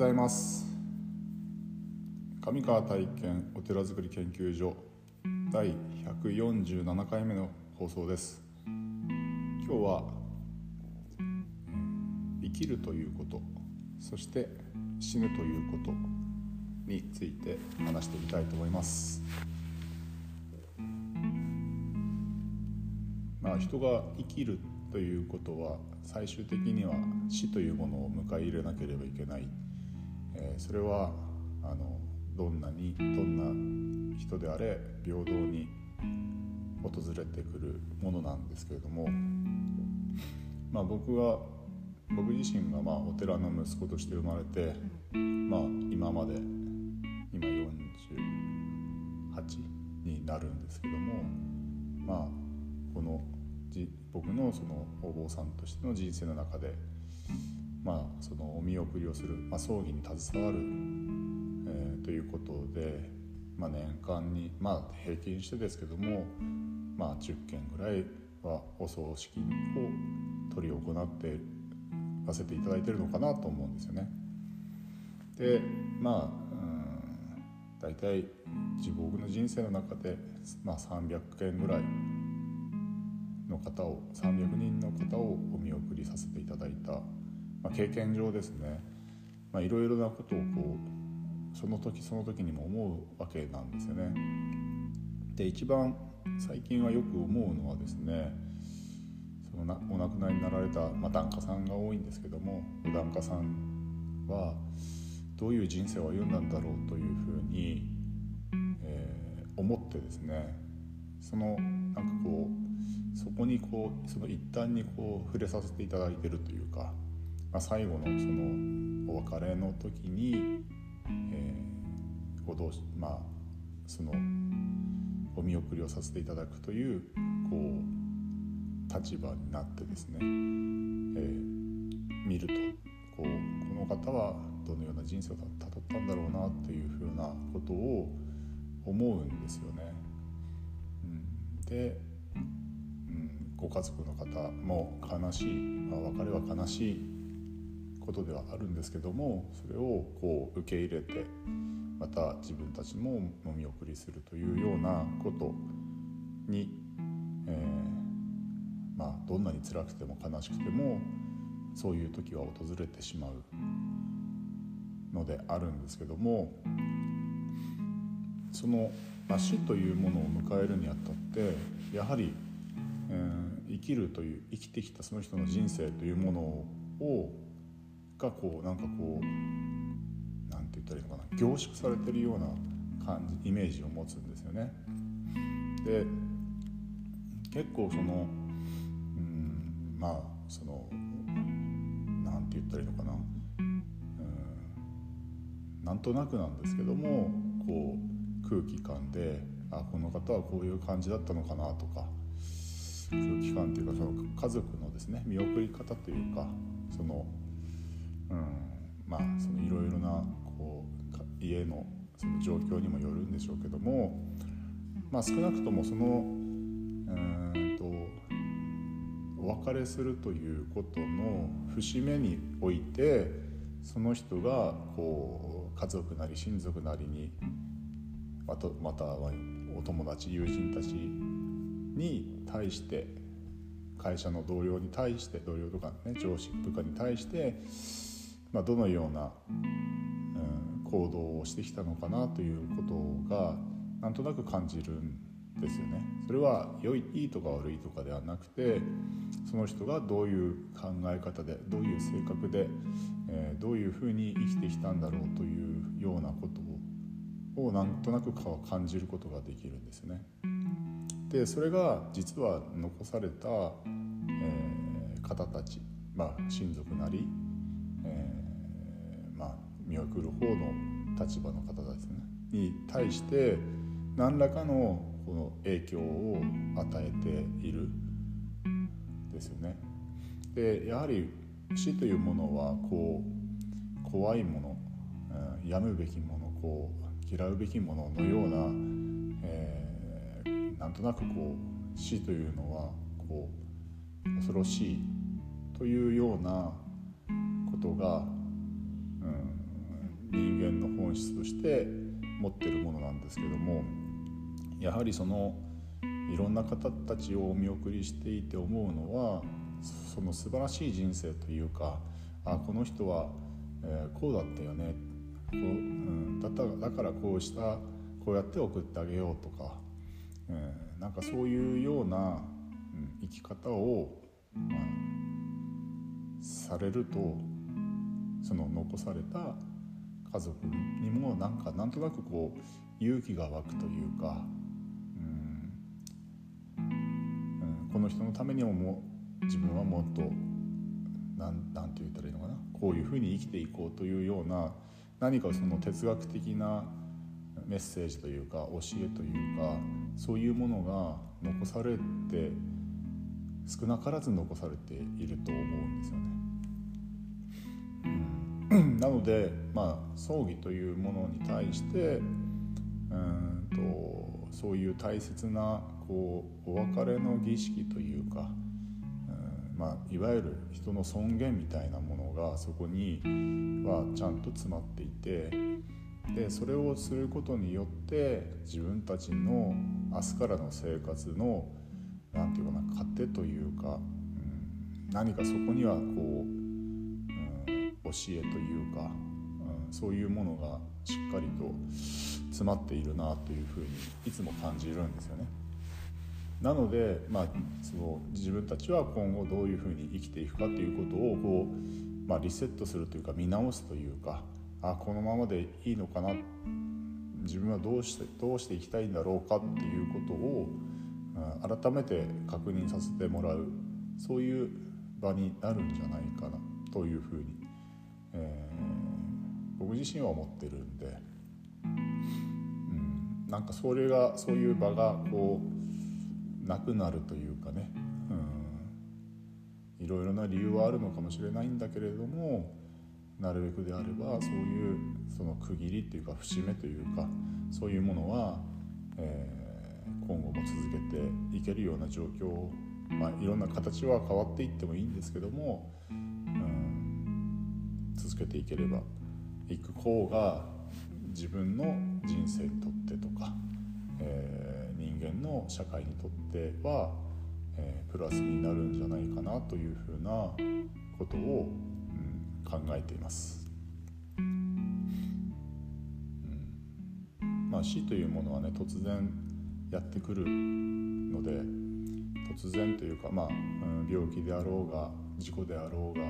ございます。上川体験お寺づくり研究所第147回目の放送です。今日は生きるということそして死ぬということについて話してみたいと思います。まあ人が生きるということは最終的には死というものを迎え入れなければいけない、えー、それはあのどんなにどんな人であれ平等に訪れてくるものなんですけれども、まあ、僕は僕自身がまあお寺の息子として生まれて、まあ、今まで今48になるんですけどもまあこの僕のそのお坊さんとしての人生の中で、まあ、そのお見送りをする、まあ、葬儀に携わる、えー、ということで、まあ、年間に、まあ、平均してですけども、まあ、10件ぐらいはお葬式を執り行ってさせていただいてるのかなと思うんですよね。でまあ大体自分の人生の中で、まあ、300件ぐらいの方を300人の方をお経験上ですねいろいろなことをこうその時その時にも思うわけなんですよね。で一番最近はよく思うのはですねそのなお亡くなりになられた、まあ、檀家さんが多いんですけども檀家さんはどういう人生を歩んだんだろうというふうに、えー、思ってですねそのなんかこうそこにこうその一端にこう触れさせていただいてるというか、まあ、最後のそのお別れの時に、えー、ご同まあそのお見送りをさせていただくというこう立場になってですね、えー、見るとこうこの方はどのような人生をたどったんだろうなというふうなことを思うんですよね。うん、でご家族の方も悲しい、まあ、別れは悲しいことではあるんですけどもそれをこう受け入れてまた自分たちもお見送りするというようなことに、えー、まあ、どんなに辛くても悲しくてもそういう時は訪れてしまうのであるんですけどもその、まあ、死というものを迎えるにあたってやはりえー、生きるという生きてきたその人の人生というものをがこうなんかこうなんて言ったらいいのかな凝縮されてるような感じイメージを持つんですよね。で結構そのうんまあそのなんて言ったらいいのかなうんなんとなくなんですけどもこう空気感であこの方はこういう感じだったのかなとか空気感というかその家族のですね見送り方というかその、まあそのいろいろなこう家のその状況にもよるんでしょうけども、まあ、少なくともそのうんとお別れするということの節目においてその人がこう家族なり親族なりにまたまたはお友達友人たちに対して会社の同僚に対して同僚とかね上司部下に対して、まあ、どのような、うん、行動をしてきたのかなということがなんとなく感じるんですよね。それは良いいいとか悪いとかではなくてその人がどういう考え方でどういう性格で、えー、どういうふうに生きてきたんだろうというようなことをなんとなく感じることができるんですね。でそれが実は残された、えー、方たち、まあ、親族なり、えー、まあ、見送る方の立場の方たち、ね、に対して何らかのこの影響を与えているですよね。でやはり死というものはこう怖いもの、えー、やむべきものこう嫌うべきもののような、えーなんとなくこう死というのはこう恐ろしいというようなことが、うん人間の本質として持ってるものなんですけどもやはりそのいろんな方たちをお見送りしていて思うのはその素晴らしい人生というかあこの人は、えー、こうだったよねこう、うん、だっただからこうしたこうやって送ってあげようとか、えー、なんかそういうような、うん、生き方を、まあ、されるとその残された家族にもなんかなんとなくこう勇気が湧くというか、うんうん、この人のためにもも自分はもっとなんなんて言ったらいいのかなこういうふうに生きていこうというような何かその哲学的なメッセージというか教えというかそういうものが残されて少なからず残されていると思う。なので、まあ、葬儀というものに対してうんとそういう大切なこうお別れの儀式というか、うんまあ、いわゆる人の尊厳みたいなものがそこにはちゃんと詰まっていてでそれをすることによって自分たちの明日からの生活の何て言うかな糧というか、うん、何かそこにはこう教えというか、うん、そういうものがしっかりと詰まっているなというふうにいつも感じるんですよね。なので、まあ、その自分たちは今後どういうふうに生きていくかということをこう、まあ、リセットするというか見直すというかあこのままでいいのかな自分はどうしてどうしていきたいんだろうかっていうことを、うん、改めて確認させてもらうそういう場になるんじゃないかなというふうにえ、僕自身は思ってるんで、うん、なんかそれがそういう場がこうなくなるというかね、うん、いろいろな理由はあるのかもしれないんだけれどもなるべくであればそういうその区切りっていうか節目というかそういうものは、えー、今後も続けていけるような状況まあ、いろんな形は変わっていってもいいんですけどもけていければいく方が自分の人生にとってとか、えー、人間の社会にとっては、えー、プラスになるんじゃないかなというふうなことを、うん、考えています。うん、まあ死というものはね突然やってくるので突然というか、まあ、病気であろうが事故であろうが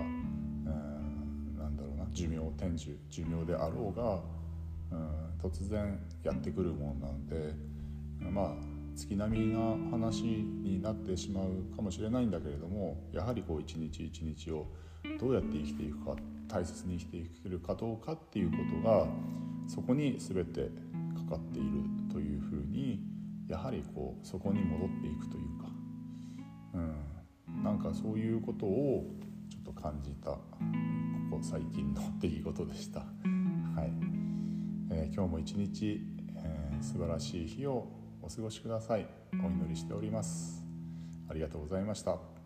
寿命天寿寿命であろうが、うん、突然やってくるもんなんでまあ月並みな話になってしまうかもしれないんだけれどもやはりこう一日一日をどうやって生きていくか大切に生きていけるかどうかっていうことがそこに全てかかっているというふうにやはりこうそこに戻っていくというか、うん、なんかそういうことをちょっと感じた。最近の出来事でした、はい。えー、今日も一日、えー、素晴らしい日をお過ごしください。お祈りしております。ありがとうございました。